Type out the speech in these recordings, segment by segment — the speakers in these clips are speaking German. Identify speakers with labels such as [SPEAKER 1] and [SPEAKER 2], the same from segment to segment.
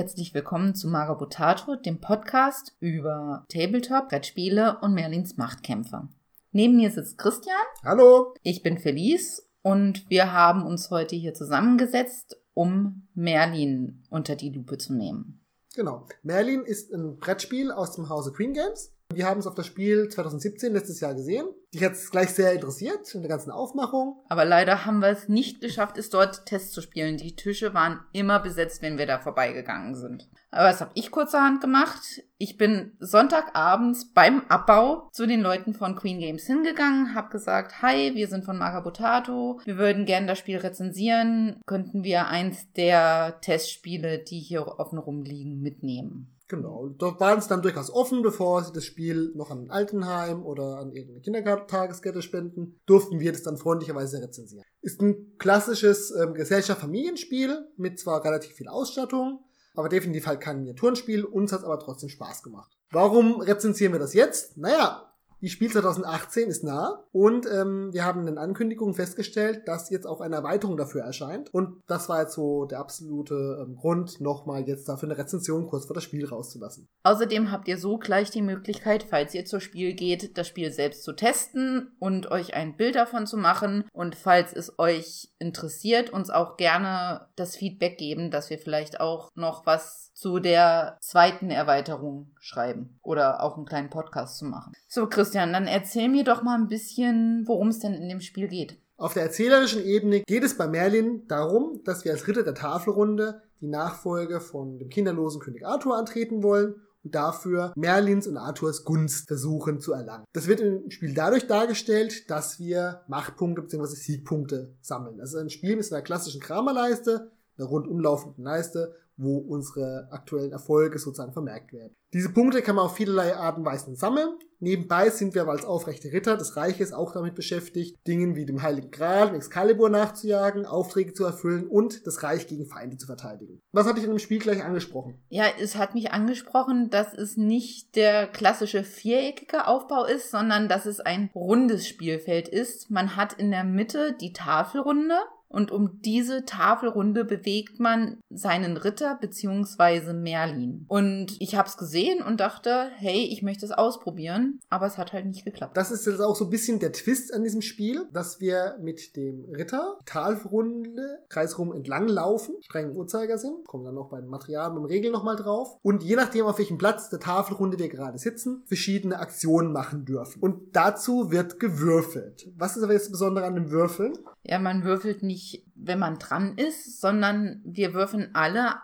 [SPEAKER 1] Herzlich willkommen zu Marabotato, dem Podcast über Tabletop, Brettspiele und Merlins Machtkämpfe. Neben mir sitzt Christian.
[SPEAKER 2] Hallo.
[SPEAKER 1] Ich bin Felice und wir haben uns heute hier zusammengesetzt, um Merlin unter die Lupe zu nehmen.
[SPEAKER 2] Genau. Merlin ist ein Brettspiel aus dem Hause Queen Games. Wir haben es auf das Spiel 2017 letztes Jahr gesehen. Die hat es gleich sehr interessiert in der ganzen Aufmachung.
[SPEAKER 1] Aber leider haben wir es nicht geschafft, es dort Test zu spielen. Die Tische waren immer besetzt, wenn wir da vorbeigegangen sind. Aber das habe ich kurzerhand gemacht. Ich bin Sonntagabends beim Abbau zu den Leuten von Queen Games hingegangen, habe gesagt, hi, wir sind von Marabotato, wir würden gerne das Spiel rezensieren. Könnten wir eins der Testspiele, die hier offen rumliegen, mitnehmen?
[SPEAKER 2] Genau. Dort waren es dann durchaus offen, bevor sie das Spiel noch an ein Altenheim oder an irgendeine Kindertageskette spenden, durften wir das dann freundlicherweise rezensieren. Ist ein klassisches ähm, Gesellschaft-Familienspiel mit zwar relativ viel Ausstattung, aber definitiv halt kein Miniaturenspiel. Uns hat es aber trotzdem Spaß gemacht. Warum rezensieren wir das jetzt? Naja, die Spiel 2018 ist nah und ähm, wir haben in Ankündigungen festgestellt, dass jetzt auch eine Erweiterung dafür erscheint. Und das war jetzt so der absolute ähm, Grund, nochmal jetzt dafür eine Rezension kurz vor das Spiel rauszulassen.
[SPEAKER 1] Außerdem habt ihr so gleich die Möglichkeit, falls ihr zur Spiel geht, das Spiel selbst zu testen und euch ein Bild davon zu machen. Und falls es euch interessiert, uns auch gerne das Feedback geben, dass wir vielleicht auch noch was zu der zweiten Erweiterung schreiben oder auch einen kleinen Podcast zu machen. So, Christian, dann erzähl mir doch mal ein bisschen, worum es denn in dem Spiel geht.
[SPEAKER 2] Auf der erzählerischen Ebene geht es bei Merlin darum, dass wir als Ritter der Tafelrunde die Nachfolge von dem kinderlosen König Arthur antreten wollen und dafür Merlins und Arthurs Gunst versuchen zu erlangen. Das wird im Spiel dadurch dargestellt, dass wir Machtpunkte bzw. Siegpunkte sammeln. Das ist ein Spiel mit einer klassischen Kramerleiste, einer rundum laufenden Leiste wo unsere aktuellen Erfolge sozusagen vermerkt werden. Diese Punkte kann man auf vielerlei Arten und Weisen sammeln. Nebenbei sind wir aber als aufrechte Ritter des Reiches auch damit beschäftigt, Dingen wie dem Heiligen Gral und Excalibur nachzujagen, Aufträge zu erfüllen und das Reich gegen Feinde zu verteidigen. Was hatte ich in dem Spiel gleich angesprochen?
[SPEAKER 1] Ja, es hat mich angesprochen, dass es nicht der klassische viereckige Aufbau ist, sondern dass es ein rundes Spielfeld ist. Man hat in der Mitte die Tafelrunde und um diese Tafelrunde bewegt man seinen Ritter beziehungsweise Merlin. Und ich habe es gesehen und dachte, hey, ich möchte es ausprobieren, aber es hat halt nicht geklappt.
[SPEAKER 2] Das ist jetzt auch so ein bisschen der Twist an diesem Spiel, dass wir mit dem Ritter Tafelrunde kreisrum entlang laufen, streng Uhrzeigersinn, kommen dann noch bei den Materialien und Regeln nochmal drauf und je nachdem auf welchem Platz der Tafelrunde wir gerade sitzen, verschiedene Aktionen machen dürfen. Und dazu wird gewürfelt. Was ist aber jetzt Besondere an dem Würfeln?
[SPEAKER 1] Ja, man würfelt nicht, wenn man dran ist, sondern wir würfeln alle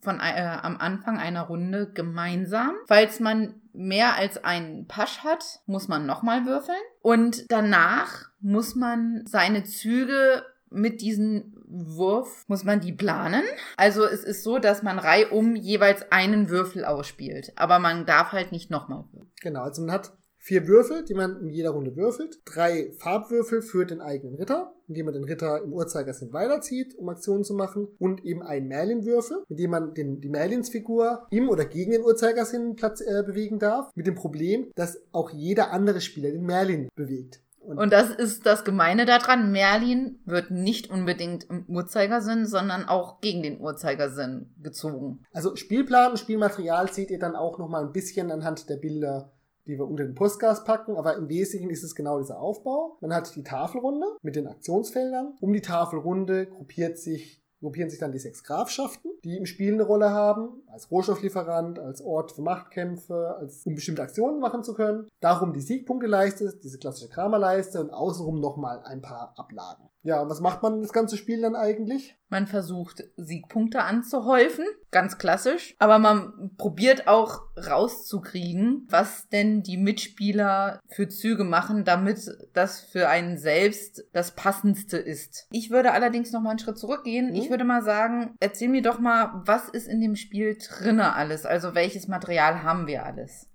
[SPEAKER 1] von äh, am Anfang einer Runde gemeinsam. Falls man mehr als einen Pasch hat, muss man nochmal würfeln. Und danach muss man seine Züge mit diesem Wurf muss man die planen. Also es ist so, dass man reihum jeweils einen Würfel ausspielt. Aber man darf halt nicht nochmal würfeln.
[SPEAKER 2] Genau, also man hat vier Würfel, die man in jeder Runde würfelt, drei Farbwürfel für den eigenen Ritter, indem man den Ritter im Uhrzeigersinn weiterzieht, um Aktionen zu machen, und eben einen Merlin-Würfel, mit dem man den, die Merlins-Figur im oder gegen den Uhrzeigersinn Platz, äh, bewegen darf, mit dem Problem, dass auch jeder andere Spieler den Merlin bewegt.
[SPEAKER 1] Und, und, das ist das Gemeine daran. Merlin wird nicht unbedingt im Uhrzeigersinn, sondern auch gegen den Uhrzeigersinn gezogen.
[SPEAKER 2] Also Spielplan und Spielmaterial seht ihr dann auch nochmal ein bisschen anhand der Bilder die wir unter den Postgas packen, aber im Wesentlichen ist es genau dieser Aufbau. Man hat die Tafelrunde mit den Aktionsfeldern. Um die Tafelrunde gruppiert sich gruppieren sich dann die sechs Grafschaften, die im Spiel eine Rolle haben, als Rohstofflieferant, als Ort für Machtkämpfe, als um bestimmte Aktionen machen zu können. Darum die Siegpunkteleiste, diese klassische Kramerleiste und außenrum nochmal ein paar Ablagen. Ja, und was macht man das ganze Spiel dann eigentlich?
[SPEAKER 1] Man versucht Siegpunkte anzuhäufen, ganz klassisch, aber man probiert auch rauszukriegen, was denn die Mitspieler für Züge machen, damit das für einen selbst das passendste ist. Ich würde allerdings noch mal einen Schritt zurückgehen. Mhm. Ich würde mal sagen, erzähl mir doch mal, was ist in dem Spiel drinne alles? Also welches Material haben wir alles?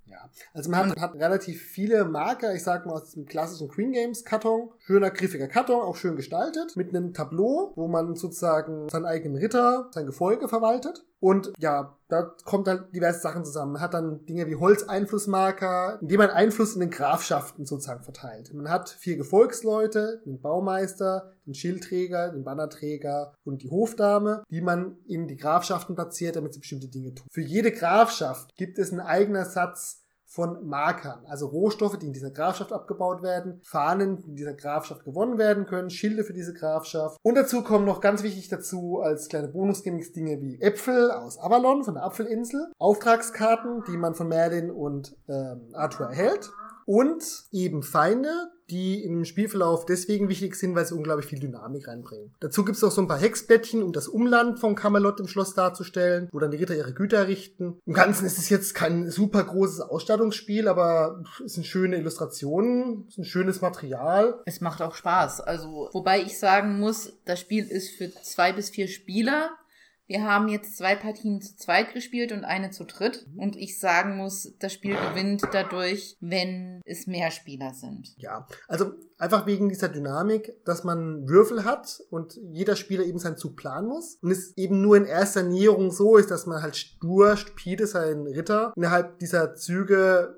[SPEAKER 2] Also man hat, hat relativ viele Marker, ich sag mal aus dem klassischen Queen Games Karton, schöner, griffiger Karton, auch schön gestaltet, mit einem Tableau, wo man sozusagen seinen eigenen Ritter, sein Gefolge verwaltet. Und ja, da kommt halt diverse Sachen zusammen. Man hat dann Dinge wie Holzeinflussmarker, indem man Einfluss in den Grafschaften sozusagen verteilt. Man hat vier Gefolgsleute, den Baumeister, den Schildträger, den Bannerträger und die Hofdame, die man in die Grafschaften platziert, damit sie bestimmte Dinge tun. Für jede Grafschaft gibt es einen eigenen Satz von Markern, also Rohstoffe, die in dieser Grafschaft abgebaut werden, Fahnen, die in dieser Grafschaft gewonnen werden können, Schilde für diese Grafschaft. Und dazu kommen noch ganz wichtig dazu als kleine Bonusgimmicks Dinge wie Äpfel aus Avalon von der Apfelinsel, Auftragskarten, die man von Merlin und ähm, Arthur erhält und eben Feinde, die im Spielverlauf deswegen wichtig sind, weil sie unglaublich viel Dynamik reinbringen. Dazu gibt es auch so ein paar Hexbettchen, um das Umland von Camelot im Schloss darzustellen, wo dann die Ritter ihre Güter richten. Im Ganzen ist es jetzt kein super großes Ausstattungsspiel, aber es sind schöne Illustrationen, es ist ein schönes Material.
[SPEAKER 1] Es macht auch Spaß. Also, wobei ich sagen muss, das Spiel ist für zwei bis vier Spieler wir haben jetzt zwei Partien zu zweit gespielt und eine zu dritt. Und ich sagen muss, das Spiel gewinnt dadurch, wenn es mehr Spieler sind.
[SPEAKER 2] Ja, also einfach wegen dieser Dynamik, dass man Würfel hat und jeder Spieler eben seinen Zug planen muss. Und es eben nur in erster Näherung so ist, dass man halt stur, stupide seinen Ritter innerhalb dieser Züge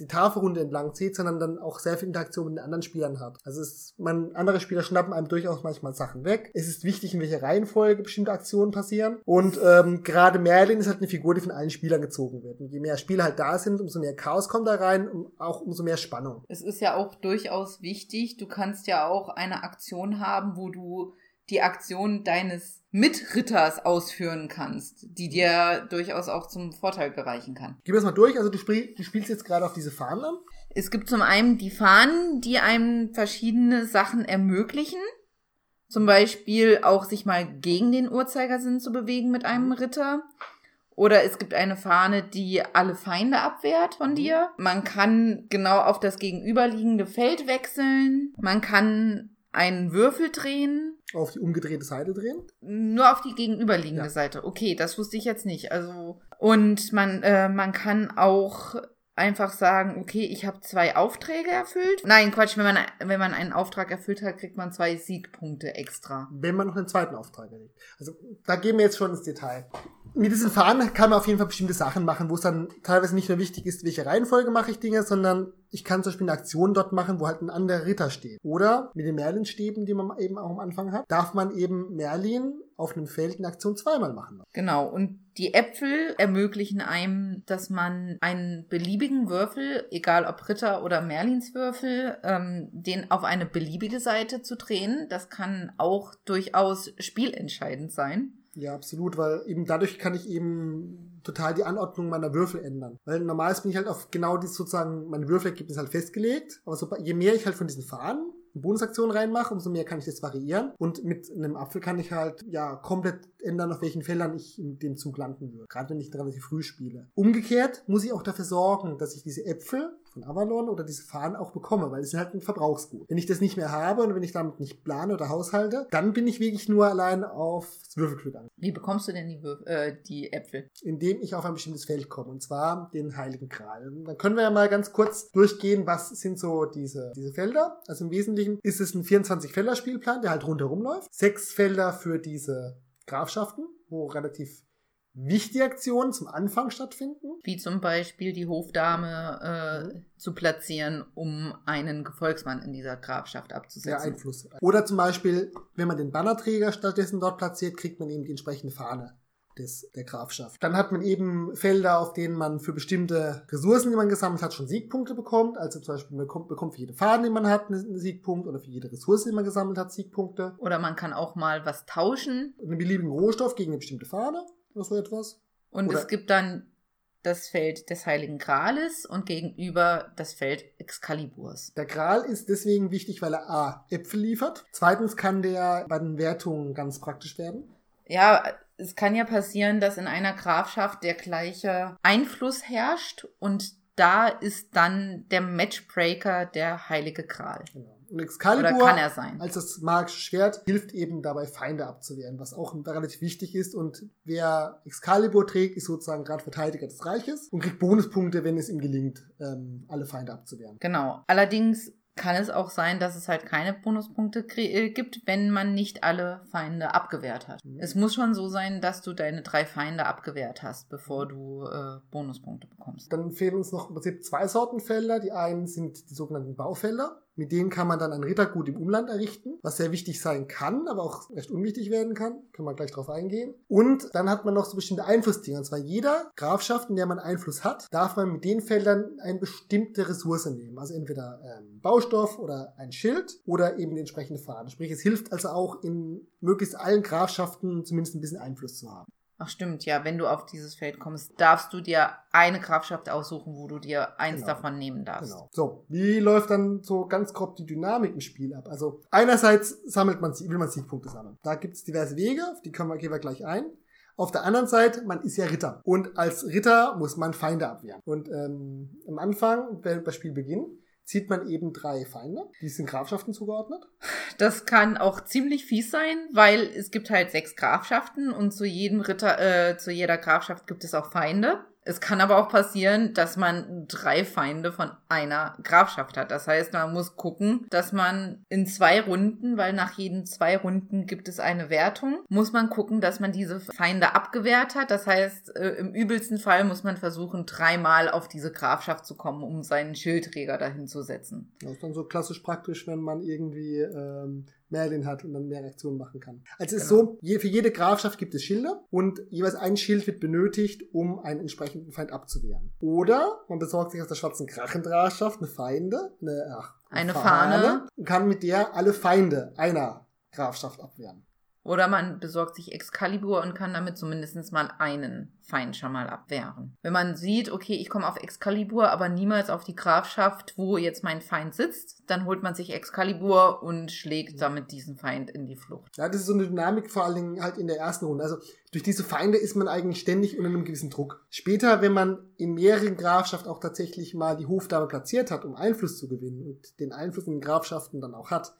[SPEAKER 2] die Tafelrunde entlang zieht, sondern dann auch sehr viel Interaktion mit den anderen Spielern hat. Also es, man, andere Spieler schnappen einem durchaus manchmal Sachen weg. Es ist wichtig, in welcher Reihenfolge bestimmte Aktionen passieren. Und ähm, gerade Merlin ist halt eine Figur, die von allen Spielern gezogen wird. Und je mehr Spieler halt da sind, umso mehr Chaos kommt da rein und auch umso mehr Spannung.
[SPEAKER 1] Es ist ja auch durchaus wichtig, du kannst ja auch eine Aktion haben, wo du die Aktion deines Mitritters ausführen kannst, die dir durchaus auch zum Vorteil gereichen kann.
[SPEAKER 2] Gib das mal durch. Also du, spiel, du spielst jetzt gerade auf diese Fahnen an.
[SPEAKER 1] Es gibt zum einen die Fahnen, die einem verschiedene Sachen ermöglichen. Zum Beispiel auch sich mal gegen den Uhrzeigersinn zu bewegen mit einem Ritter. Oder es gibt eine Fahne, die alle Feinde abwehrt von dir. Man kann genau auf das gegenüberliegende Feld wechseln. Man kann einen Würfel drehen.
[SPEAKER 2] Auf die umgedrehte Seite drehen?
[SPEAKER 1] Nur auf die gegenüberliegende ja. Seite. Okay, das wusste ich jetzt nicht. Also und man äh, man kann auch einfach sagen, okay, ich habe zwei Aufträge erfüllt. Nein, Quatsch, wenn man wenn man einen Auftrag erfüllt hat, kriegt man zwei Siegpunkte extra.
[SPEAKER 2] Wenn man noch einen zweiten Auftrag erlegt. Also da gehen wir jetzt schon ins Detail mit diesen Fahnen kann man auf jeden Fall bestimmte Sachen machen, wo es dann teilweise nicht nur wichtig ist, welche Reihenfolge mache ich Dinge, sondern ich kann zum Beispiel eine Aktion dort machen, wo halt ein anderer Ritter steht. Oder mit den Merlin-Stäben, die man eben auch am Anfang hat, darf man eben Merlin auf einem Feld eine Aktion zweimal machen.
[SPEAKER 1] Genau, und die Äpfel ermöglichen einem, dass man einen beliebigen Würfel, egal ob Ritter oder Merlins Würfel, ähm, den auf eine beliebige Seite zu drehen. Das kann auch durchaus spielentscheidend sein.
[SPEAKER 2] Ja, absolut, weil eben dadurch kann ich eben total die Anordnung meiner Würfel ändern. Weil normalerweise bin ich halt auf genau dieses sozusagen, meine Würfelergebnisse halt festgelegt. Aber so, je mehr ich halt von diesen Fahnen Bonusaktion reinmache, umso mehr kann ich das variieren. Und mit einem Apfel kann ich halt ja komplett ändern, auf welchen Feldern ich in dem Zug landen würde. Gerade wenn ich relativ früh spiele. Umgekehrt muss ich auch dafür sorgen, dass ich diese Äpfel von Avalon oder diese Fahnen auch bekomme, weil es sind halt ein Verbrauchsgut. Wenn ich das nicht mehr habe und wenn ich damit nicht plane oder haushalte, dann bin ich wirklich nur allein aufs Würfelglück an.
[SPEAKER 1] Wie bekommst du denn die, Würf äh, die Äpfel?
[SPEAKER 2] Indem ich auf ein bestimmtes Feld komme, und zwar den Heiligen Gral. Dann können wir ja mal ganz kurz durchgehen, was sind so diese, diese Felder. Also im Wesentlichen ist es ein 24-Felder-Spielplan, der halt rundherum läuft. Sechs Felder für diese Grafschaften, wo relativ wichtige Aktionen zum Anfang stattfinden.
[SPEAKER 1] Wie zum Beispiel die Hofdame äh, zu platzieren, um einen Gefolgsmann in dieser Grafschaft abzusetzen.
[SPEAKER 2] Der Einfluss. Oder zum Beispiel, wenn man den Bannerträger stattdessen dort platziert, kriegt man eben die entsprechende Fahne des, der Grafschaft. Dann hat man eben Felder, auf denen man für bestimmte Ressourcen, die man gesammelt hat, schon Siegpunkte bekommt. Also zum Beispiel man bekommt, bekommt für jede Fahne, die man hat, einen Siegpunkt oder für jede Ressource, die man gesammelt hat, Siegpunkte.
[SPEAKER 1] Oder man kann auch mal was tauschen.
[SPEAKER 2] Einen beliebigen Rohstoff gegen eine bestimmte Fahne oder so etwas.
[SPEAKER 1] Und oder es gibt dann das Feld des Heiligen Grales und gegenüber das Feld Excaliburs.
[SPEAKER 2] Der Gral ist deswegen wichtig, weil er A. Äpfel liefert. Zweitens kann der bei den Wertungen ganz praktisch werden.
[SPEAKER 1] Ja, es kann ja passieren, dass in einer Grafschaft der gleiche Einfluss herrscht und da ist dann der Matchbreaker der Heilige Gral.
[SPEAKER 2] Genau. Und Excalibur Oder kann er sein. als das magische Schwert hilft eben dabei, Feinde abzuwehren, was auch relativ wichtig ist. Und wer Excalibur trägt, ist sozusagen gerade Verteidiger des Reiches und kriegt Bonuspunkte, wenn es ihm gelingt, ähm, alle Feinde abzuwehren.
[SPEAKER 1] Genau. Allerdings kann es auch sein, dass es halt keine Bonuspunkte äh, gibt, wenn man nicht alle Feinde abgewehrt hat. Mhm. Es muss schon so sein, dass du deine drei Feinde abgewehrt hast, bevor du äh, Bonuspunkte bekommst.
[SPEAKER 2] Dann fehlen uns noch im Prinzip zwei Sorten Felder. Die einen sind die sogenannten Baufelder. Mit denen kann man dann ein Rittergut im Umland errichten, was sehr wichtig sein kann, aber auch recht unwichtig werden kann. Können wir gleich drauf eingehen. Und dann hat man noch so bestimmte Einflussdinge. Und zwar jeder Grafschaft, in der man Einfluss hat, darf man mit den Feldern eine bestimmte Ressource nehmen. Also entweder ähm, Baustoff oder ein Schild oder eben entsprechende Fahne. Sprich, es hilft also auch in möglichst allen Grafschaften zumindest ein bisschen Einfluss zu haben.
[SPEAKER 1] Ach stimmt, ja, wenn du auf dieses Feld kommst, darfst du dir eine Grafschaft aussuchen, wo du dir eins genau. davon nehmen darfst. Genau.
[SPEAKER 2] So, wie läuft dann so ganz grob die Dynamik im Spiel ab? Also einerseits sammelt man, will man Siegpunkte sammeln. Da gibt es diverse Wege, auf die können wir, gehen wir gleich ein. Auf der anderen Seite, man ist ja Ritter. Und als Ritter muss man Feinde abwehren. Und ähm, am Anfang, bei Spielbeginn, zieht man eben drei Feinde. Die sind Grafschaften zugeordnet.
[SPEAKER 1] Das kann auch ziemlich fies sein, weil es gibt halt sechs Grafschaften und zu jedem Ritter, äh, zu jeder Grafschaft gibt es auch Feinde. Es kann aber auch passieren, dass man drei Feinde von einer Grafschaft hat. Das heißt, man muss gucken, dass man in zwei Runden, weil nach jeden zwei Runden gibt es eine Wertung, muss man gucken, dass man diese Feinde abgewehrt hat. Das heißt, äh, im übelsten Fall muss man versuchen, dreimal auf diese Grafschaft zu kommen, um seinen Schildträger dahin zu setzen.
[SPEAKER 2] Das ist dann so klassisch praktisch, wenn man irgendwie ähm, Merlin hat und dann mehr Reaktionen machen kann. Also es genau. ist so, für jede Grafschaft gibt es Schilder und jeweils ein Schild wird benötigt, um einen entsprechenden Feind abzuwehren. Oder man besorgt sich aus der schwarzen Krachengrafschaft eine Feinde, eine, ach,
[SPEAKER 1] eine, eine Fahne, Fahne
[SPEAKER 2] und kann mit der alle Feinde einer Grafschaft abwehren.
[SPEAKER 1] Oder man besorgt sich Excalibur und kann damit zumindest mal einen Feind schon mal abwehren. Wenn man sieht, okay, ich komme auf Excalibur, aber niemals auf die Grafschaft, wo jetzt mein Feind sitzt, dann holt man sich Excalibur und schlägt damit diesen Feind in die Flucht.
[SPEAKER 2] Ja, das ist so eine Dynamik vor allen Dingen halt in der ersten Runde. Also durch diese Feinde ist man eigentlich ständig unter einem gewissen Druck. Später, wenn man in mehreren Grafschaften auch tatsächlich mal die Hofdame platziert hat, um Einfluss zu gewinnen und den Einfluss in den Grafschaften dann auch hat,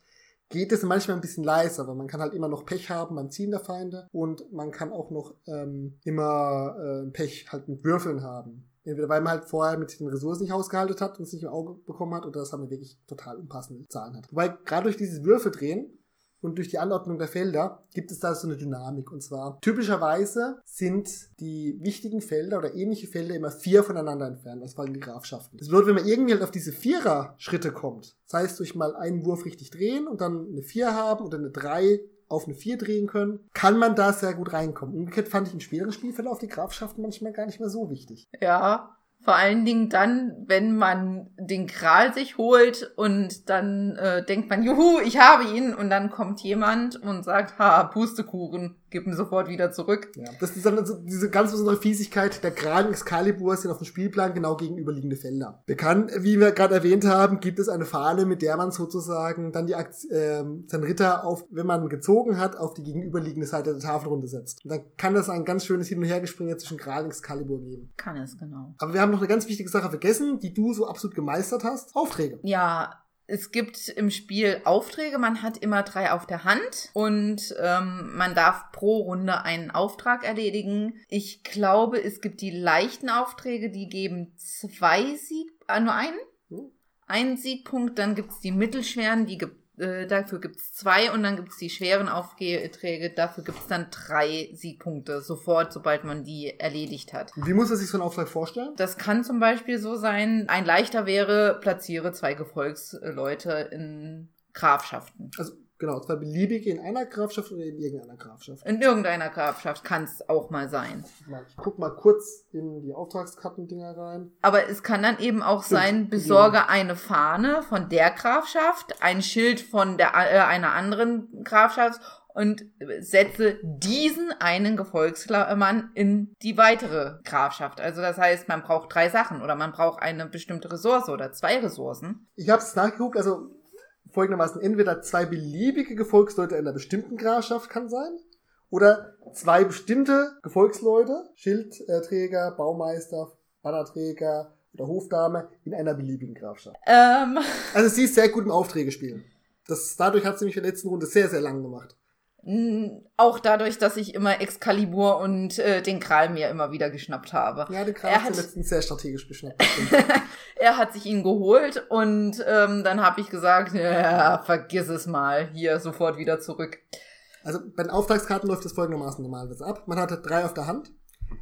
[SPEAKER 2] geht es manchmal ein bisschen leiser, weil man kann halt immer noch Pech haben beim Ziehen der Feinde und man kann auch noch ähm, immer äh, Pech halt mit Würfeln haben. Entweder weil man halt vorher mit den Ressourcen nicht ausgehalten hat und es nicht im Auge bekommen hat oder dass man wirklich total unpassende Zahlen hat. Wobei gerade durch dieses Würfeldrehen und durch die Anordnung der Felder gibt es da so eine Dynamik. Und zwar typischerweise sind die wichtigen Felder oder ähnliche Felder immer vier voneinander entfernt, was vor allem die Grafschaften. Das bedeutet, wenn man irgendwie halt auf diese Vierer-Schritte kommt, das heißt durch mal einen Wurf richtig drehen und dann eine vier haben oder eine drei auf eine 4 drehen können, kann man da sehr gut reinkommen. Umgekehrt fand ich in schweren Spielverlauf die Grafschaften manchmal gar nicht mehr so wichtig.
[SPEAKER 1] Ja, vor allen Dingen dann, wenn man den Kral sich holt und dann äh, denkt man, juhu, ich habe ihn. Und dann kommt jemand und sagt, ha, Pustekuchen, gib ihn sofort wieder zurück.
[SPEAKER 2] Ja, das ist dann so diese ganz besondere Fiesigkeit. Der Kral und Excalibur sind auf dem Spielplan genau gegenüberliegende Felder. Bekannt, wie wir gerade erwähnt haben, gibt es eine Fahne, mit der man sozusagen dann die Akt äh, seinen Ritter auf, wenn man gezogen hat, auf die gegenüberliegende Seite der Tafelrunde setzt. Und dann kann das ein ganz schönes Hin- und Hergespringe zwischen und Excalibur geben.
[SPEAKER 1] Kann es, genau.
[SPEAKER 2] Aber wir haben noch eine ganz wichtige Sache vergessen, die du so absolut gemeistert hast. Aufträge.
[SPEAKER 1] Ja, es gibt im Spiel Aufträge, man hat immer drei auf der Hand und ähm, man darf pro Runde einen Auftrag erledigen. Ich glaube, es gibt die leichten Aufträge, die geben zwei Sieg, äh, nur einen? Hm. Einen Siegpunkt, dann gibt es die mittelschweren, die äh, dafür gibt's zwei und dann gibt's die schweren Aufträge, dafür gibt's dann drei Siegpunkte, sofort, sobald man die erledigt hat.
[SPEAKER 2] Wie muss man sich so einen Auftrag vorstellen?
[SPEAKER 1] Das kann zum Beispiel so sein, ein leichter wäre, platziere zwei Gefolgsleute in Grafschaften.
[SPEAKER 2] Also Genau, zwei beliebige in einer Grafschaft oder in irgendeiner Grafschaft.
[SPEAKER 1] In irgendeiner Grafschaft kann es auch mal sein.
[SPEAKER 2] Ich guck mal kurz in die Auftragskartendinger rein.
[SPEAKER 1] Aber es kann dann eben auch Stimmt. sein, besorge eine Fahne von der Grafschaft, ein Schild von der, äh, einer anderen Grafschaft und setze diesen einen Gefolgsmann in die weitere Grafschaft. Also das heißt, man braucht drei Sachen oder man braucht eine bestimmte Ressource oder zwei Ressourcen.
[SPEAKER 2] Ich habe es nachgeguckt, also folgendermaßen entweder zwei beliebige Gefolgsleute einer bestimmten Grafschaft kann sein oder zwei bestimmte Gefolgsleute, Schildträger, Baumeister, Bannerträger oder Hofdame in einer beliebigen Grafschaft.
[SPEAKER 1] Ähm.
[SPEAKER 2] Also sie ist sehr gut im Aufträge spielen. Das, dadurch hat sie mich in der letzten Runde sehr, sehr lang gemacht.
[SPEAKER 1] Auch dadurch, dass ich immer Excalibur und äh, den Kral mir immer wieder geschnappt habe.
[SPEAKER 2] Ja, den
[SPEAKER 1] Er
[SPEAKER 2] Kreis
[SPEAKER 1] hat-
[SPEAKER 2] letztens sehr strategisch geschnappt.
[SPEAKER 1] Er hat sich ihn geholt und ähm, dann habe ich gesagt, ja, vergiss es mal, hier sofort wieder zurück.
[SPEAKER 2] Also bei den Auftragskarten läuft das folgendermaßen normalerweise ab. Man hat drei auf der Hand.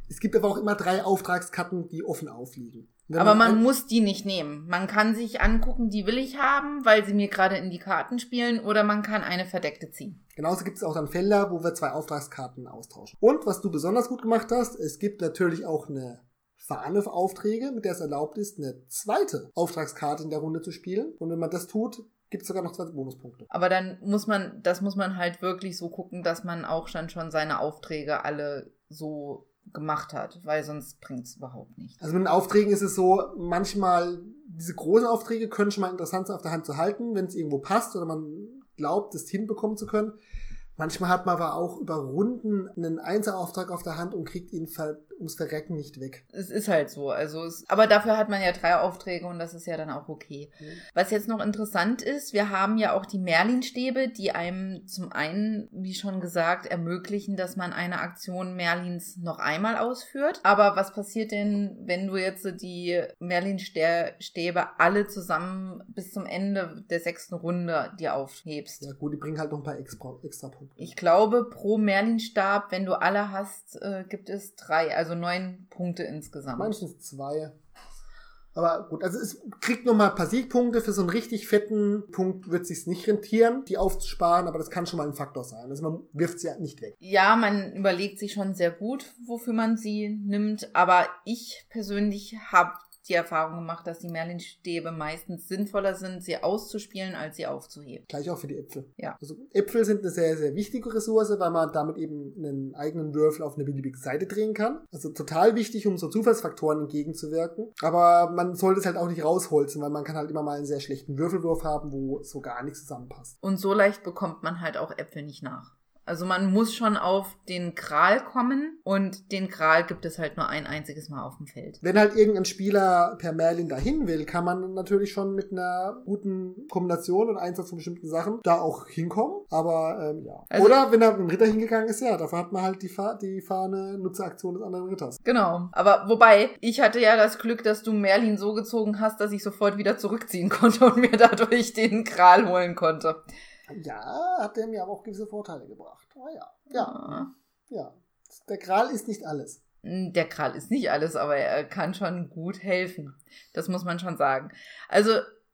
[SPEAKER 2] Es gibt aber auch immer drei Auftragskarten, die offen aufliegen. Wenn
[SPEAKER 1] Aber man
[SPEAKER 2] ein-
[SPEAKER 1] muss die nicht nehmen. Man kann sich angucken, die will ich haben, weil sie mir gerade in die Karten spielen, oder man kann eine verdeckte ziehen.
[SPEAKER 2] Genauso gibt es auch dann Felder, wo wir zwei Auftragskarten austauschen. Und was du besonders gut gemacht hast, es gibt natürlich auch eine Fahne für Aufträge, mit der es erlaubt ist, eine zweite Auftragskarte in der Runde zu spielen. Und wenn man das tut, gibt es sogar noch zwei Bonuspunkte.
[SPEAKER 1] Aber dann muss man, das muss man halt wirklich so gucken, dass man auch dann schon seine Aufträge alle so gemacht hat, weil sonst bringt es überhaupt nichts.
[SPEAKER 2] Also mit den Aufträgen ist es so, manchmal, diese großen Aufträge können schon mal interessant sein auf der Hand zu halten, wenn es irgendwo passt oder man glaubt, es hinbekommen zu können. Manchmal hat man aber auch über Runden einen Einzelauftrag auf der Hand und kriegt ihn ver ums Verrecken nicht weg.
[SPEAKER 1] Es ist halt so. Also es, aber dafür hat man ja drei Aufträge und das ist ja dann auch okay.
[SPEAKER 2] Mhm.
[SPEAKER 1] Was jetzt noch interessant ist, wir haben ja auch die Merlin-Stäbe, die einem zum einen, wie schon gesagt, ermöglichen, dass man eine Aktion Merlins noch einmal ausführt. Aber was passiert denn, wenn du jetzt die Merlin-Stäbe alle zusammen bis zum Ende der sechsten Runde dir aufhebst?
[SPEAKER 2] Ja gut, die bringen halt noch ein paar extra, extra Punkte.
[SPEAKER 1] Ich glaube, pro Merlin-Stab, wenn du alle hast, äh, gibt es drei, also neun Punkte insgesamt.
[SPEAKER 2] Meistens zwei. Aber gut, also es kriegt nochmal ein paar Siegpunkte. Für so einen richtig fetten Punkt wird es sich nicht rentieren, die aufzusparen, aber das kann schon mal ein Faktor sein. Also man wirft sie ja nicht weg.
[SPEAKER 1] Ja, man überlegt sich schon sehr gut, wofür man sie nimmt. Aber ich persönlich habe die Erfahrung gemacht, dass die Merlin-Stäbe meistens sinnvoller sind, sie auszuspielen, als sie aufzuheben.
[SPEAKER 2] Gleich auch für die Äpfel.
[SPEAKER 1] Ja.
[SPEAKER 2] Also Äpfel sind eine sehr, sehr wichtige Ressource, weil man damit eben einen eigenen Würfel auf eine beliebige Seite drehen kann. Also total wichtig, um so Zufallsfaktoren entgegenzuwirken. Aber man sollte es halt auch nicht rausholzen, weil man kann halt immer mal einen sehr schlechten Würfelwurf haben, wo so gar nichts zusammenpasst.
[SPEAKER 1] Und so leicht bekommt man halt auch Äpfel nicht nach. Also man muss schon auf den Kral kommen und den Kral gibt es halt nur ein einziges Mal auf dem Feld.
[SPEAKER 2] Wenn halt irgendein Spieler per Merlin dahin will, kann man natürlich schon mit einer guten Kombination und Einsatz von bestimmten Sachen da auch hinkommen. Aber ähm, ja.
[SPEAKER 1] Also-
[SPEAKER 2] Oder wenn mit dem Ritter hingegangen ist, ja, dafür hat man halt die, Fa die Fahne Nutzeraktion des anderen Ritters.
[SPEAKER 1] Genau. Aber wobei, ich hatte ja das Glück, dass du Merlin so gezogen hast, dass ich sofort wieder zurückziehen konnte und mir dadurch den Kral holen konnte.
[SPEAKER 2] Ja, hat der mir aber auch gewisse Vorteile gebracht. Aber ja, ja,
[SPEAKER 1] Ja.
[SPEAKER 2] ja. Der Gral ist nicht alles.
[SPEAKER 1] Der Kral ist nicht alles, aber er kann schon gut helfen. Das muss man schon sagen. Also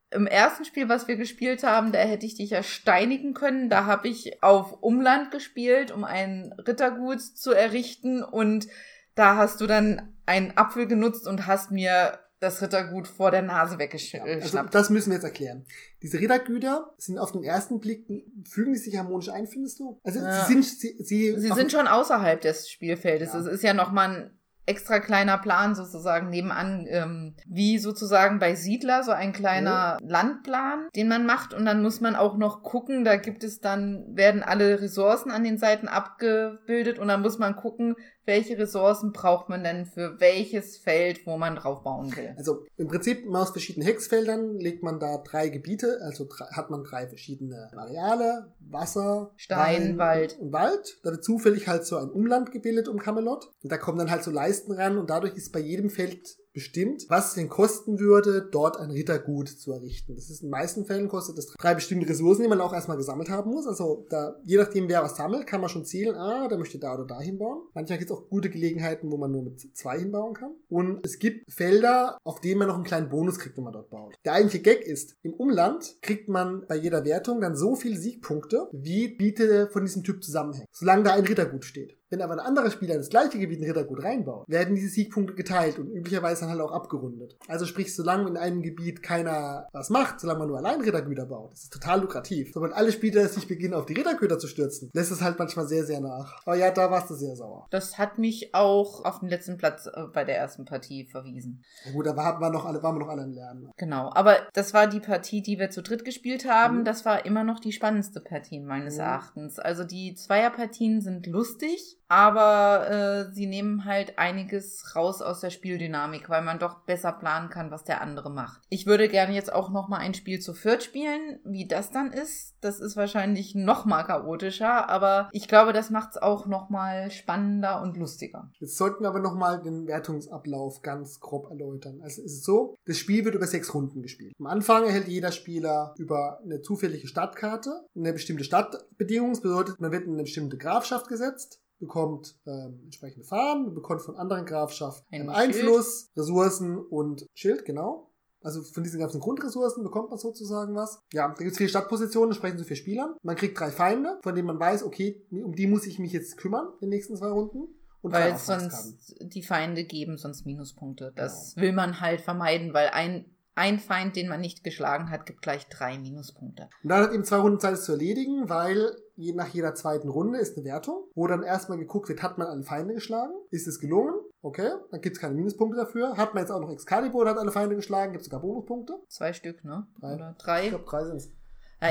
[SPEAKER 1] im ersten Spiel, was wir gespielt haben, da hätte ich dich ja steinigen können. Da habe ich auf Umland gespielt, um ein Rittergut zu errichten. Und da hast du dann einen Apfel genutzt und hast mir das Rittergut vor der Nase
[SPEAKER 2] Ja,
[SPEAKER 1] weggeschnappt.
[SPEAKER 2] also das müssen wir jetzt erklären. Diese Rittergüter sind auf den ersten Blick, fügen die sich harmonisch ein, findest du? Also
[SPEAKER 1] Ja.
[SPEAKER 2] sie sind, sie, sie,
[SPEAKER 1] Sie sind schon außerhalb des Spielfeldes.
[SPEAKER 2] Ja.
[SPEAKER 1] Es ist ja nochmal ein extra kleiner Plan sozusagen nebenan, ähm, wie sozusagen bei Siedler, so ein kleiner Landplan, den man macht. Und dann muss man auch noch gucken, da gibt es dann, werden alle Ressourcen an den Seiten abgebildet und dann muss man gucken, welche Ressourcen braucht man denn für welches Feld, wo man drauf bauen will.
[SPEAKER 2] Also im Prinzip aus verschiedenen Hexfeldern legt man da drei Gebiete, also hat man drei verschiedene Areale, Wasser,
[SPEAKER 1] Stein,
[SPEAKER 2] Wein
[SPEAKER 1] Wald.
[SPEAKER 2] und Wald. Da wird zufällig halt so ein Umland gebildet um Camelot. Und da kommen dann halt so Leisten ran und dadurch ist bei jedem Feld bestimmt, was es denn kosten würde, dort ein Rittergut zu errichten. Das ist in den meisten Fällen kostet das drei bestimmte Ressourcen, die man auch erstmal gesammelt haben muss. Also da, je nachdem, wer was sammelt, kann man schon zählen, ah, der möchte da oder da hinbauen. Manchmal gibt es auch gute Gelegenheiten, wo man nur mit zwei hinbauen kann. Und es gibt Felder, auf denen man noch einen kleinen Bonus kriegt, wenn man dort baut. Der eigentliche Gag ist, im Umland kriegt man bei jeder Wertung dann so viele Siegpunkte, wie Biete von diesem Typ zusammenhängen. Solange da ein Rittergut steht. Wenn aber ein anderer Spieler in das gleiche Gebiet ein Rittergut reinbaut, werden diese Siegpunkte geteilt und üblicherweise dann halt auch abgerundet. Also sprich, solange in einem Gebiet keiner was macht, solange man nur allein Rittergüter baut, das ist total lukrativ. Sobald alle Spieler sich beginnen, auf die Rittergüter zu stürzen, lässt es halt manchmal sehr, sehr nach. Aber ja, da warst du sehr sauer.
[SPEAKER 1] Das hat mich auch auf den letzten Platz äh, bei der ersten Partie verwiesen.
[SPEAKER 2] Ja gut, da waren wir noch alle, waren wir noch alle im Lernen.
[SPEAKER 1] Genau, aber das war die Partie, die wir zu dritt gespielt haben.
[SPEAKER 2] Mhm.
[SPEAKER 1] Das war immer noch die spannendste Partie meines
[SPEAKER 2] Mhm.
[SPEAKER 1] Erachtens. Also die Zweierpartien sind lustig, aber äh, sie nehmen halt einiges raus aus der Spieldynamik, weil man doch besser planen kann, was der andere macht. Ich würde gerne jetzt auch noch mal ein Spiel zu viert spielen, wie das dann ist. Das ist wahrscheinlich noch mal chaotischer, aber ich glaube, das macht es auch noch mal spannender und lustiger.
[SPEAKER 2] Jetzt sollten wir aber noch mal den Wertungsablauf ganz grob erläutern. Also es ist so, das Spiel wird über sechs Runden gespielt. Am Anfang erhält jeder Spieler über eine zufällige Stadtkarte eine bestimmte Stadtbedingung. Das bedeutet, man wird in eine bestimmte Grafschaft gesetzt bekommt ähm, entsprechende Farben, bekommt von anderen Grafschaften
[SPEAKER 1] Ein
[SPEAKER 2] Einfluss, Ressourcen und Schild, genau. Also von diesen ganzen Grundressourcen bekommt man sozusagen was. Ja, da gibt es vier Stadtpositionen, entsprechend zu vier Spielern. Man kriegt drei Feinde, von denen man weiß, okay, um die muss ich mich jetzt kümmern in den nächsten zwei Runden. Und
[SPEAKER 1] Weil sonst die Feinde geben sonst Minuspunkte. Das will man halt vermeiden, weil ein, ein Feind, den man nicht geschlagen hat, gibt gleich drei Minuspunkte.
[SPEAKER 2] Und dann hat eben zwei Runden Zeit, es zu erledigen, weil je nach jeder zweiten Runde ist eine Wertung, wo dann erstmal geguckt wird, hat man alle Feinde geschlagen? Ist es gelungen? Okay, dann gibt es keine Minuspunkte dafür. Hat man jetzt auch noch Excalibur und hat alle Feinde geschlagen, gibt es sogar Bonuspunkte.
[SPEAKER 1] Zwei Stück, ne?
[SPEAKER 2] Drei.
[SPEAKER 1] Oder
[SPEAKER 2] Ich
[SPEAKER 1] drei?
[SPEAKER 2] glaube, drei sind es.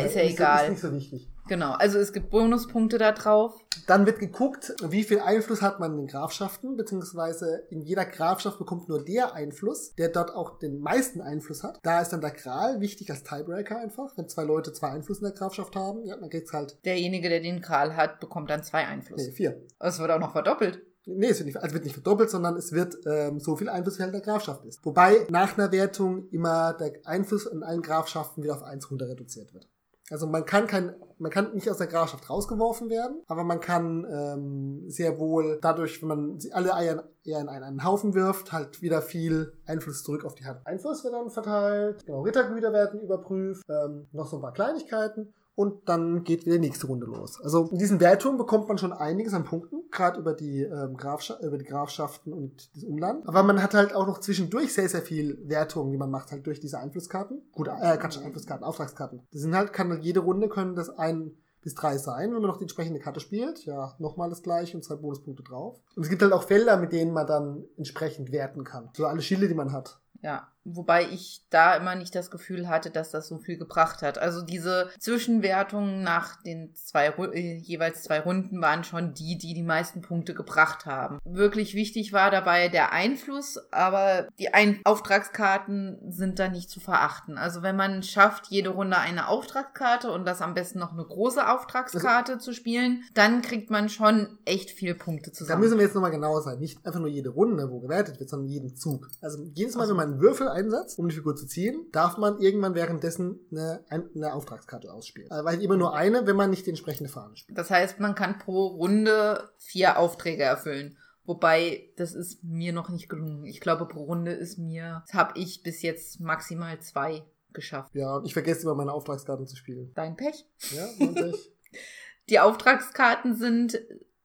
[SPEAKER 1] Ja, ist ja egal.
[SPEAKER 2] Ist nicht so wichtig.
[SPEAKER 1] Genau, also es gibt Bonuspunkte da drauf.
[SPEAKER 2] Dann wird geguckt, wie viel Einfluss hat man in den Grafschaften, beziehungsweise in jeder Grafschaft bekommt nur der Einfluss, der dort auch den meisten Einfluss hat. Da ist dann der Gral wichtig als Tiebreaker einfach. Wenn zwei Leute zwei Einfluss in der Grafschaft haben, ja, dann kriegt's halt,
[SPEAKER 1] Derjenige, der den Kral hat, bekommt dann zwei Einfluss.
[SPEAKER 2] nee, vier.
[SPEAKER 1] Es wird auch noch verdoppelt.
[SPEAKER 2] Nee, es wird nicht, also wird nicht verdoppelt, sondern es wird ähm, so viel Einfluss, wie halt der Grafschaft ist. Wobei nach einer Wertung immer der Einfluss in allen Grafschaften wieder auf eins runter reduziert wird. Also man kann kein, man kann nicht aus der Grafschaft rausgeworfen werden, aber man kann ähm, sehr wohl dadurch, wenn man alle Eier eher in einen, einen Haufen wirft, halt wieder viel Einfluss zurück auf die Hand. Einfluss wird dann verteilt, genau, Rittergüter werden überprüft, ähm, noch so ein paar Kleinigkeiten und dann geht wieder die nächste Runde los. Also in diesen Wertungen bekommt man schon einiges an Punkten, gerade über die ähm, über die Grafschaften und das Umland. Aber man hat halt auch noch zwischendurch sehr sehr viel Wertungen, die man macht halt durch diese Einflusskarten. Gut, äh, Quatsch, Einflusskarten, Auftragskarten. Das sind halt kann jede Runde können das ein bis drei sein, wenn man noch die entsprechende Karte spielt. Ja, nochmal das gleiche und zwei Bonuspunkte drauf. Und es gibt halt auch Felder, mit denen man dann entsprechend werten kann. So alle Schilde, die man hat.
[SPEAKER 1] Ja, wobei ich da immer nicht das Gefühl hatte, dass das so viel gebracht hat. Also diese Zwischenwertungen nach den zwei äh, jeweils zwei Runden waren schon die, die die meisten Punkte gebracht haben. Wirklich wichtig war dabei der Einfluss, aber die Ein Auftragskarten sind da nicht zu verachten. Also wenn man schafft, jede Runde eine Auftragskarte und das am besten noch eine große Auftragskarte zu spielen, dann kriegt man schon echt viele Punkte
[SPEAKER 2] Da
[SPEAKER 1] zusammen.
[SPEAKER 2] müssen wir jetzt nochmal genauer sein. Nicht einfach nur jede Runde, wo gewertet wird, sondern jeden Zug. Also jedes Mal, wenn man einen Würfel einsetzt, um die Figur zu ziehen, darf man irgendwann währenddessen eine, eine Auftragskarte ausspielen. Also weil immer nur eine, wenn man nicht die entsprechende Fahne spielt.
[SPEAKER 1] Das heißt, man kann pro Runde vier Aufträge erfüllen. Wobei, das ist mir noch nicht gelungen. Ich glaube, pro Runde ist mir, habe ich bis jetzt maximal zwei geschafft.
[SPEAKER 2] Ja, und ich vergesse immer meine Auftragskarten zu spielen.
[SPEAKER 1] Dein Pech.
[SPEAKER 2] Ja, und ich.
[SPEAKER 1] Die Auftragskarten sind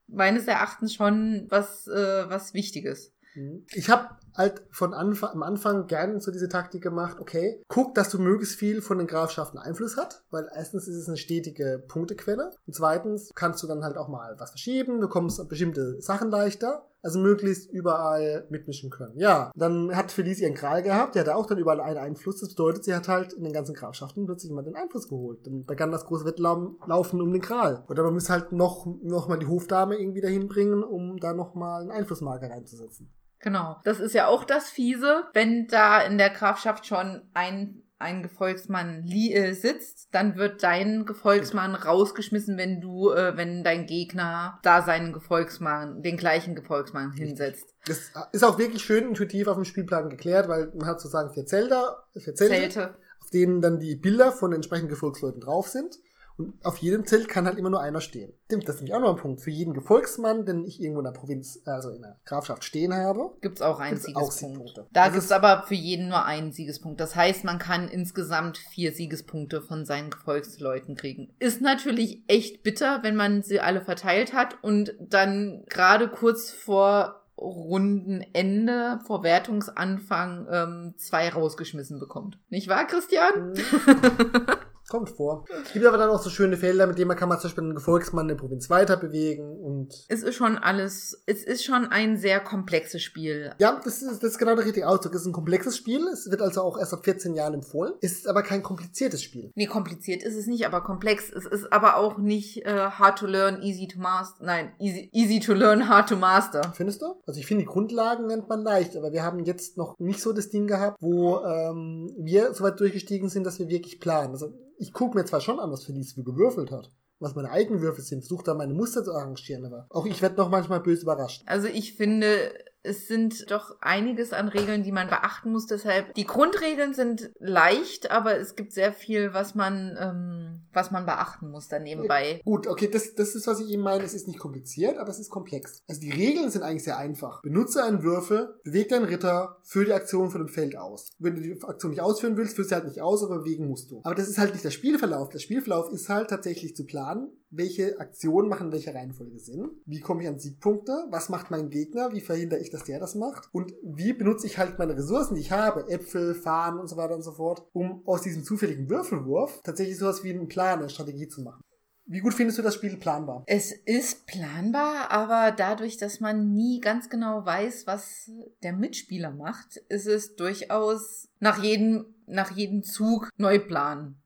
[SPEAKER 1] meines Erachtens schon was, äh, was Wichtiges.
[SPEAKER 2] Mhm. Ich habe halt von Anfang, am Anfang gerne so diese Taktik gemacht, okay, guck, dass du möglichst viel von den Grafschaften Einfluss hat, weil erstens ist es eine stetige Punktequelle und zweitens kannst du dann halt auch mal was verschieben, du kommst bestimmte Sachen leichter, also möglichst überall mitmischen können. Ja, dann hat Felice ihren Gral gehabt, die hatte auch dann überall einen Einfluss, das bedeutet, sie hat halt in den ganzen Grafschaften plötzlich mal den Einfluss geholt. Dann begann das große Wettlaufen um den Gral. Oder man muss halt noch, noch mal die Hofdame irgendwie dahin bringen, um da noch mal einen Einflussmarker reinzusetzen.
[SPEAKER 1] Genau. Das ist ja auch das Fiese, wenn da in der Grafschaft schon ein, ein Gefolgsmann äh, sitzt, dann wird dein Gefolgsmann rausgeschmissen, wenn du, äh, wenn dein Gegner da seinen Gefolgsmann, den gleichen Gefolgsmann hinsetzt.
[SPEAKER 2] Das ist auch wirklich schön intuitiv auf dem Spielplan geklärt, weil man hat sozusagen vier Zelter, vier Zelte,
[SPEAKER 1] Zelte.
[SPEAKER 2] auf denen dann die Bilder von den entsprechenden Gefolgsleuten drauf sind. Und auf jedem Zelt kann halt immer nur einer stehen. Stimmt, das ist nämlich auch noch ein Punkt. Für jeden Gefolgsmann, den ich irgendwo in der Provinz, also in der Grafschaft stehen habe,
[SPEAKER 1] Gibt's auch einen Siegespunkt. Da
[SPEAKER 2] Das
[SPEAKER 1] gibt's aber für jeden nur einen Siegespunkt. Das heißt, man kann insgesamt vier Siegespunkte von seinen Gefolgsleuten kriegen. Ist natürlich echt bitter, wenn man sie alle verteilt hat und dann gerade kurz vor Rundenende, vor Wertungsanfang, ähm, zwei rausgeschmissen bekommt. Nicht wahr, Christian?
[SPEAKER 2] Kommt vor. Es gibt aber dann auch so schöne Felder, mit denen man kann man zum Beispiel einen Gefolgsmann in der Provinz weiter bewegen und.
[SPEAKER 1] Es ist schon alles, es ist schon ein sehr komplexes Spiel.
[SPEAKER 2] Ja, das ist, das ist genau der richtige Ausdruck. Es ist ein komplexes Spiel. Es wird also auch erst ab 14 Jahren empfohlen. Es ist aber kein kompliziertes Spiel.
[SPEAKER 1] Nee, kompliziert ist es nicht, aber komplex. Es ist aber auch nicht äh, hard to learn, easy to master. Nein, easy, easy to learn, hard to master.
[SPEAKER 2] Findest du? Also ich finde, die Grundlagen nennt man leicht, aber wir haben jetzt noch nicht so das Ding gehabt, wo ähm, wir so weit durchgestiegen sind, dass wir wirklich planen. Also ich gucke mir zwar schon an, was Felice gewürfelt hat, was meine eigenen Würfel sind, versuche da meine Muster zu arrangieren, aber auch ich werde noch manchmal böse überrascht.
[SPEAKER 1] Also ich finde, es sind doch einiges an Regeln, die man beachten muss. Deshalb, die Grundregeln sind leicht, aber es gibt sehr viel, was man, ähm, was man beachten muss dann nebenbei.
[SPEAKER 2] Gut, okay, das, das ist, was ich eben meine. Es ist nicht kompliziert, aber es ist komplex. Also die Regeln sind eigentlich sehr einfach. Benutze einen Würfel, bewege deinen Ritter, führe die Aktion von dem Feld aus. Wenn du die Aktion nicht ausführen willst, führst du halt nicht aus, aber bewegen musst du. Aber das ist halt nicht der Spielverlauf. Der Spielverlauf ist halt tatsächlich zu planen, welche Aktionen machen welche Reihenfolge Sinn. Wie komme ich an Siegpunkte? Was macht mein Gegner? Wie verhindere ich, dass der das macht? Und wie benutze ich halt meine Ressourcen, die ich habe, Äpfel, Fahnen und so weiter und so fort, um aus diesem zufälligen Würfelwurf tatsächlich sowas wie einen Plan, eine Strategie zu machen. Wie gut findest du das Spiel planbar?
[SPEAKER 1] Es ist planbar, aber dadurch, dass man nie ganz genau weiß, was der Mitspieler macht, ist es durchaus nach jedem, nach jedem Zug neu planen.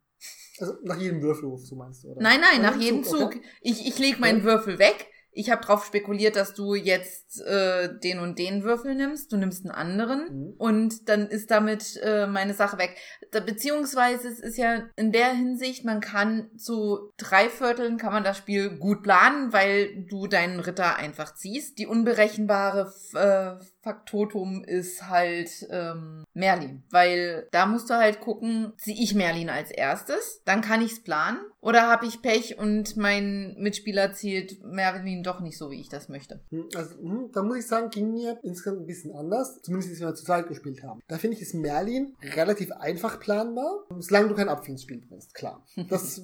[SPEAKER 2] Also nach jedem Würfelwurf, so meinst du, oder?
[SPEAKER 1] Nein, nein, nach jedem Zug.
[SPEAKER 2] okay.
[SPEAKER 1] Ich, ich lege meinen Würfel weg. Ich habe darauf spekuliert, dass du jetzt äh, den und den Würfel nimmst. Du nimmst einen anderen
[SPEAKER 2] Mhm.
[SPEAKER 1] und dann ist damit äh, meine Sache weg. Beziehungsweise es ist ja in der Hinsicht, man kann zu drei Vierteln kann man das Spiel gut planen, weil du deinen Ritter einfach ziehst. Die unberechenbare äh, Faktotum ist halt ähm, Merlin, weil da musst du halt gucken, ziehe ich Merlin als erstes, dann kann ich's planen oder habe ich Pech und mein Mitspieler zielt Merlin doch nicht so, wie ich das möchte.
[SPEAKER 2] Hm, Also, hm, da muss ich sagen, ging mir insgesamt ein bisschen anders. Zumindest, als wir zu zweit gespielt haben. Da finde ich, ist Merlin relativ einfach planbar, solange du kein Apfel ins Spiel bringst, klar. Das, da,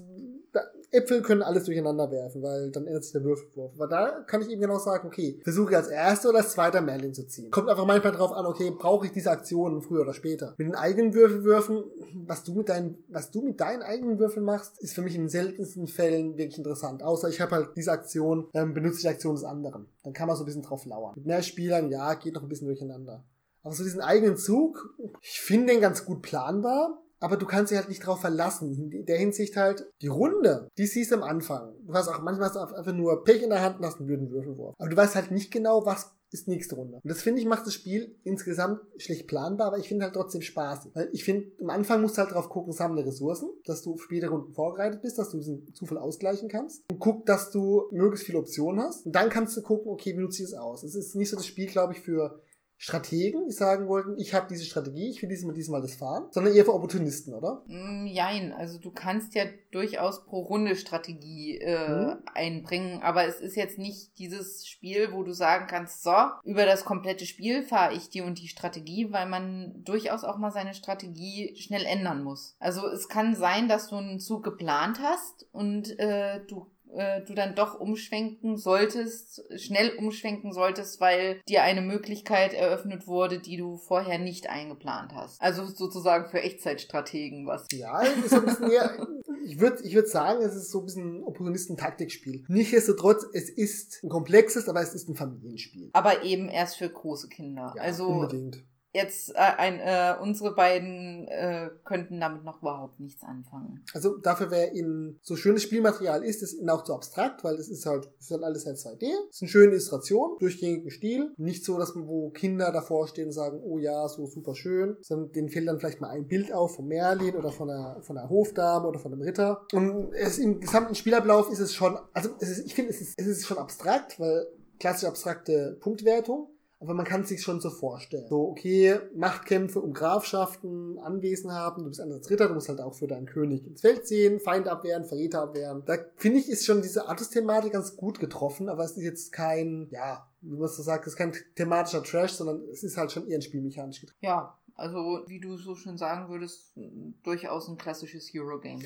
[SPEAKER 2] Äpfel können alles durcheinander werfen, weil dann ändert sich der Würfelwurf. Aber da kann ich eben genau sagen, okay, versuche ich als erster oder als zweiter Merlin zu ziehen. Kommt einfach manchmal drauf an, okay, brauche ich diese Aktionen früher oder später. Mit den eigenen Würfelwürfen, was du mit deinen, was du mit deinen eigenen Würfeln machst, ist für mich in den seltensten Fällen wirklich interessant. Außer ich habe halt diese Aktion, ähm, benutze ich die Aktion des anderen. Dann kann man so ein bisschen drauf lauern. Mit mehr Spielern, ja, geht noch ein bisschen durcheinander. Aber so diesen eigenen Zug, ich finde den ganz gut planbar. Aber du kannst dich halt nicht drauf verlassen. In der Hinsicht halt, die Runde, die siehst du am Anfang. Du hast auch, manchmal hast einfach nur Pech in der Hand und hast einen Würfelwurf. Aber du weißt halt nicht genau, was ist nächste Runde. Und das finde ich macht das Spiel insgesamt schlecht planbar, aber ich finde halt trotzdem spaßig. Weil ich finde, am Anfang musst du halt drauf gucken, sammle Ressourcen, dass du auf spätere Runden vorbereitet bist, dass du diesen Zufall ausgleichen kannst. Und guck, dass du möglichst viele Optionen hast. Und dann kannst du gucken, okay, wie nutze ich es aus. Es ist nicht so das Spiel, glaube ich, für Strategen, die sagen wollten, ich habe diese Strategie, ich will diesmal diesmal das fahren, sondern eher für Opportunisten, oder?
[SPEAKER 1] Mm, Jein, also du kannst ja durchaus pro Runde Strategie äh,
[SPEAKER 2] Mhm.
[SPEAKER 1] einbringen, aber es ist jetzt nicht dieses Spiel, wo du sagen kannst, so, über das komplette Spiel fahre ich die und die Strategie, weil man durchaus auch mal seine Strategie schnell ändern muss. Also es kann sein, dass du einen Zug geplant hast und äh, du äh, du dann doch umschwenken solltest, schnell umschwenken solltest, weil dir eine Möglichkeit eröffnet wurde, die du vorher nicht eingeplant hast. Also sozusagen für Echtzeitstrategen was.
[SPEAKER 2] Ja, es ist ein bisschen eher, ich würde ich würd sagen, es ist so ein bisschen ein Opportunisten-Taktikspiel. Nichtsdestotrotz, es ist ein komplexes, aber es ist ein Familienspiel.
[SPEAKER 1] Aber eben erst für große Kinder.
[SPEAKER 2] Ja,
[SPEAKER 1] also
[SPEAKER 2] unbedingt.
[SPEAKER 1] Jetzt äh, ein, äh, unsere beiden äh, könnten damit noch überhaupt nichts anfangen.
[SPEAKER 2] Also dafür wäre in so schönes Spielmaterial ist, ist ihnen auch zu abstrakt, weil es ist halt, ist halt alles halt 2D. Es ist eine schöne Illustration, durchgängigen Stil. Nicht so, dass man, wo Kinder davor stehen und sagen, oh ja, so super schön, sondern denen fällt dann vielleicht mal ein Bild auf von Merlin oder von einer, von einer Hofdame oder von einem Ritter. Und es im gesamten Spielablauf ist es schon, also es ist, ich finde, es ist, es ist schon abstrakt, weil klassisch abstrakte Punktwertung. Aber man kann es sich schon so vorstellen. So, okay, Machtkämpfe um Grafschaften, Anwesen haben, du bist anders Ritter, du musst halt auch für deinen König ins Feld ziehen, Feind abwehren, Verräter abwehren. Da finde ich, ist schon diese Artus-Thematik ganz gut getroffen, aber es ist jetzt kein, ja, wie man so sagt, es ist kein thematischer Trash, sondern es ist halt schon eher ein spielmechanisch getroffen.
[SPEAKER 1] Ja, also wie du so schön sagen würdest, durchaus ein klassisches Eurogame.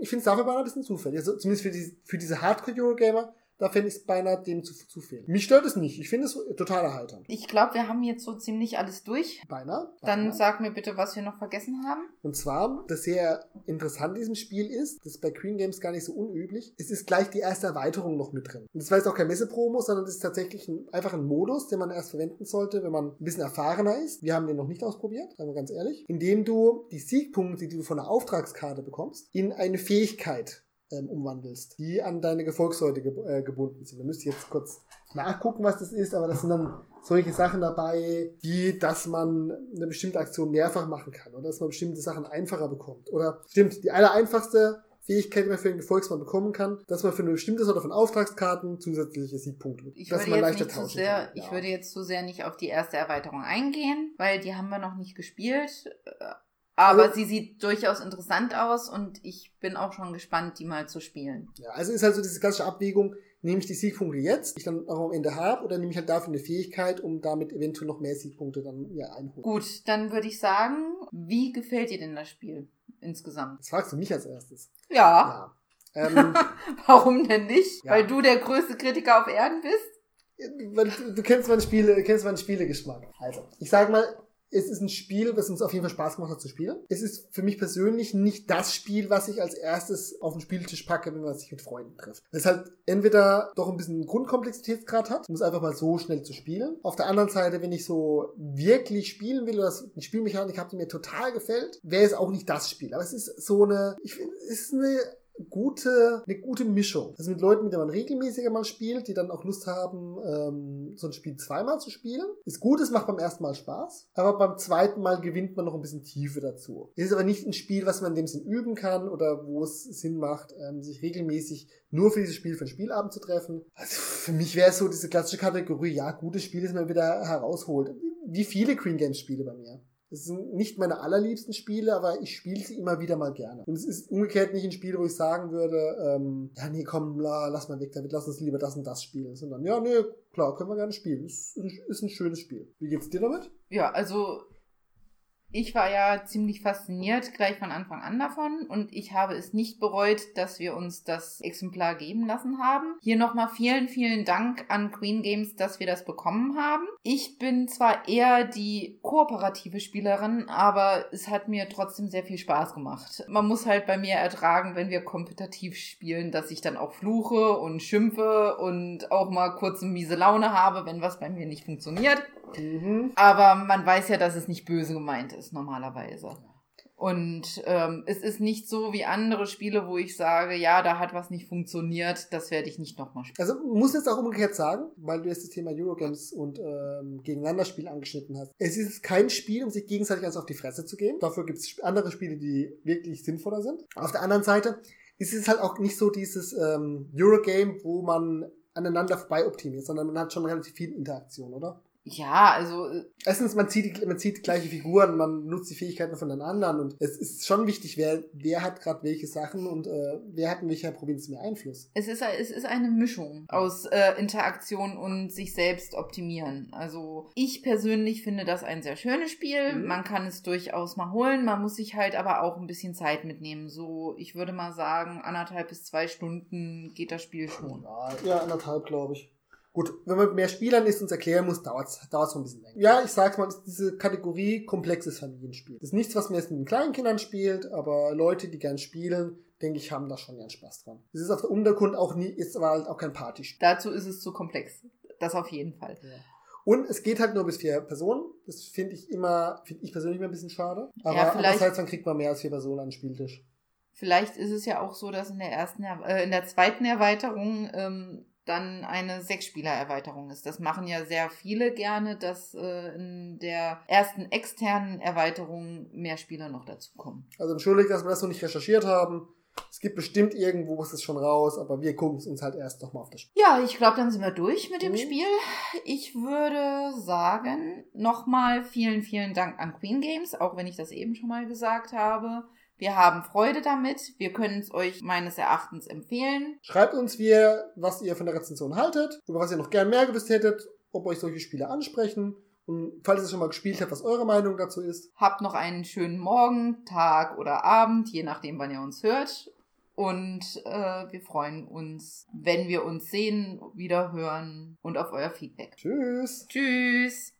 [SPEAKER 2] Ich finde es dafür aber ein bisschen zufällig. Also zumindest für, die, für diese Hardcore-Eurogamer, da fände ich es beinahe dem zu, zu viel. Mich stört es nicht. Ich finde es total erheiternd.
[SPEAKER 1] Ich glaube, wir haben jetzt so ziemlich alles durch.
[SPEAKER 2] Beinahe.
[SPEAKER 1] Dann
[SPEAKER 2] beinahe.
[SPEAKER 1] sag mir bitte, was wir noch vergessen haben.
[SPEAKER 2] Und zwar, das sehr interessant in diesem Spiel ist, das ist bei Queen Games gar nicht so unüblich, es ist gleich die erste Erweiterung noch mit drin. Und das war jetzt auch kein Messepromo, sondern das ist tatsächlich ein, einfach ein Modus, den man erst verwenden sollte, wenn man ein bisschen erfahrener ist. Wir haben den noch nicht ausprobiert, sagen wir ganz ehrlich. Indem du die Siegpunkte, die du von der Auftragskarte bekommst, in eine Fähigkeit ähm, umwandelst, die an deine Gefolgsleute ge äh, gebunden sind. Da müsst ihr jetzt kurz nachgucken, was das ist, aber das sind dann solche Sachen dabei, wie dass man eine bestimmte Aktion mehrfach machen kann oder dass man bestimmte Sachen einfacher bekommt. Oder stimmt, die aller einfachste Fähigkeit, die man für einen Gefolgsmann bekommen kann, dass man für eine bestimmte Sorte von Auftragskarten zusätzliche Siegpunkte bekommt.
[SPEAKER 1] Ich würde
[SPEAKER 2] man
[SPEAKER 1] jetzt
[SPEAKER 2] leichter
[SPEAKER 1] nicht zu sehr,
[SPEAKER 2] kann.
[SPEAKER 1] ich
[SPEAKER 2] Ja.
[SPEAKER 1] würde jetzt zu sehr nicht auf die erste Erweiterung eingehen, weil die haben wir noch nicht gespielt. Aber
[SPEAKER 2] Also-
[SPEAKER 1] sie sieht durchaus interessant aus und ich bin auch schon gespannt, die mal zu spielen.
[SPEAKER 2] Ja, also ist halt so diese klassische Abwägung, nehme ich die Siegpunkte jetzt, die ich dann auch am Ende habe, oder nehme ich halt dafür eine Fähigkeit, um damit eventuell noch mehr Siegpunkte dann ja, einholen.
[SPEAKER 1] Gut, dann würde ich sagen, wie gefällt dir denn das Spiel insgesamt?
[SPEAKER 2] Das fragst du mich als erstes.
[SPEAKER 1] Ja,
[SPEAKER 2] Ja. ähm,
[SPEAKER 1] warum denn nicht?
[SPEAKER 2] Ja.
[SPEAKER 1] Weil du der größte Kritiker auf Erden bist?
[SPEAKER 2] du, du kennst meinen Spiele, du kennst meinen Spielegeschmack. Also, ich sag mal, es ist ein Spiel, was uns auf jeden Fall Spaß gemacht hat zu spielen. Es ist für mich persönlich nicht das Spiel, was ich als erstes auf den Spieltisch packe, wenn man sich mit Freunden trifft. Es halt entweder doch ein bisschen Grundkomplexitätsgrad hat, um es einfach mal so schnell zu spielen. Auf der anderen Seite, wenn ich so wirklich spielen will oder eine Spielmechanik habe, die mir total gefällt, wäre es auch nicht das Spiel. Aber es ist so eine, ich finde, es ist eine gute, eine gute Mischung. Also mit Leuten, mit denen man regelmäßiger mal spielt, die dann auch Lust haben, ähm, so ein Spiel zweimal zu spielen. Ist gut, es macht beim ersten Mal Spaß, aber beim zweiten Mal gewinnt man noch ein bisschen Tiefe dazu. Es ist aber nicht ein Spiel, was man in dem Sinn üben kann oder wo es Sinn macht, ähm, sich regelmäßig nur für dieses Spiel für einen Spielabend zu treffen. Also für mich wäre es so diese klassische Kategorie, ja, gutes Spiel, das man wieder herausholt. Wie viele Queen Games Spiele bei mir. Es sind nicht meine allerliebsten Spiele, aber ich spiele sie immer wieder mal gerne. Und es ist umgekehrt nicht ein Spiel, wo ich sagen würde, ähm, ja, nee, komm, la, lass mal weg damit, lass uns lieber das und das spielen. Sondern, ja, nee, klar, können wir gerne spielen. Ist, ist ein schönes Spiel. Wie geht's dir damit?
[SPEAKER 1] Ja, also ich war ja ziemlich fasziniert gleich von Anfang an davon und ich habe es nicht bereut, dass wir uns das Exemplar geben lassen haben. Hier nochmal vielen, vielen Dank an Queen Games, dass wir das bekommen haben. Ich bin zwar eher die kooperative Spielerin, aber es hat mir trotzdem sehr viel Spaß gemacht. Man muss halt bei mir ertragen, wenn wir kompetitiv spielen, dass ich dann auch fluche und schimpfe und auch mal kurz eine miese Laune habe, wenn was bei mir nicht funktioniert.
[SPEAKER 2] Mhm.
[SPEAKER 1] Aber man weiß ja, dass es nicht böse gemeint ist, normalerweise. Und ähm, es ist nicht so wie andere Spiele, wo ich sage, ja, da hat was nicht funktioniert, das werde ich nicht nochmal spielen.
[SPEAKER 2] Also muss jetzt auch umgekehrt sagen, weil du jetzt das Thema Eurogames und ähm, Gegeneinanderspiel angeschnitten hast. Es ist kein Spiel, um sich gegenseitig eins auf die Fresse zu geben. Dafür gibt es andere Spiele, die wirklich sinnvoller sind. Auf der anderen Seite ist es halt auch nicht so dieses ähm, Eurogame, wo man aneinander vorbei optimiert, sondern man hat schon relativ viel Interaktion, oder?
[SPEAKER 1] Ja, also äh,
[SPEAKER 2] Erstens, man zieht, man zieht gleiche Figuren, man nutzt die Fähigkeiten von den anderen und es ist schon wichtig, wer, wer hat gerade welche Sachen und äh, wer hat in welcher Provinz mehr Einfluss.
[SPEAKER 1] es ist, es ist eine Mischung aus äh, Interaktion und sich selbst optimieren. Also ich persönlich finde das ein sehr schönes Spiel.
[SPEAKER 2] Mhm.
[SPEAKER 1] Man kann es durchaus mal holen. Man muss sich halt aber auch ein bisschen Zeit mitnehmen. So, ich würde mal sagen, anderthalb bis zwei Stunden geht das Spiel schon.
[SPEAKER 2] Ja anderthalb, glaube ich. Gut, wenn man mit mehr Spielern ist und es erklären muss, dauert es dauert's noch ein bisschen länger. Ja, ich sag's mal, ist diese Kategorie komplexes Familienspiel. Das ist nichts, was man jetzt mit den kleinen Kindern spielt, aber Leute, die gern spielen, denke ich, haben da schon gern Spaß dran. Es ist auf der Untergrund auch nie, ist aber halt auch kein Partyspiel.
[SPEAKER 1] Dazu ist es zu komplex. Das auf jeden Fall.
[SPEAKER 2] Und es geht halt nur bis vier Personen. Das finde ich immer, finde ich persönlich immer ein bisschen schade. Aber
[SPEAKER 1] Ja, vielleicht-
[SPEAKER 2] andererseits, dann kriegt man mehr als vier Personen an den Spieltisch.
[SPEAKER 1] Vielleicht ist es ja auch so, dass in der ersten, Er- äh, in der zweiten Erweiterung ähm, dann eine Sechsspieler-Erweiterung ist. Das machen ja sehr viele gerne, dass äh, in der ersten externen Erweiterung mehr Spieler noch dazukommen.
[SPEAKER 2] Also entschuldigt, dass wir das noch nicht recherchiert haben. Es gibt bestimmt irgendwo, ist es schon raus, aber wir gucken es uns halt erst nochmal auf das Spiel.
[SPEAKER 1] Ja, ich glaube, dann sind wir durch mit dem
[SPEAKER 2] Mhm.
[SPEAKER 1] Spiel. Ich würde sagen, nochmal vielen, vielen Dank an Queen Games, auch wenn ich das eben schon mal gesagt habe. Wir haben Freude damit. Wir können es euch meines Erachtens empfehlen.
[SPEAKER 2] Schreibt uns, wie ihr, was ihr von der Rezension haltet, über was ihr noch gern mehr gewusst hättet, ob euch solche Spiele ansprechen und falls ihr es schon mal gespielt habt, was eure Meinung dazu ist.
[SPEAKER 1] Habt noch einen schönen Morgen, Tag oder Abend, je nachdem, wann ihr uns hört. Und äh, wir freuen uns, wenn wir uns sehen, wieder hören und auf euer Feedback.
[SPEAKER 2] Tschüss.
[SPEAKER 1] Tschüss.